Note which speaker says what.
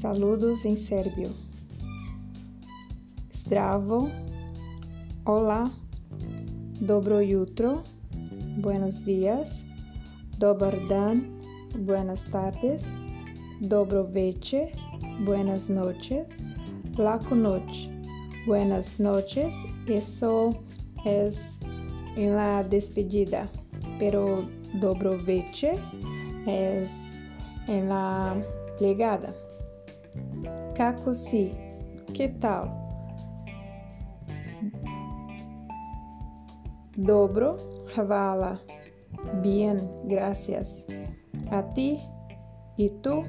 Speaker 1: Saludos em sérbio. Zdravo. Olá. Dobro jutro. Buenos dias. Dobar dan. Buenas tardes. Dobro večer. Buenas noches. Laco noche. Buenas noches. Eso es en la despedida. Pero dobro večer es en la legada. Kako si? Que tal? Dobro, hvala. Bien, gracias. A ti y tú.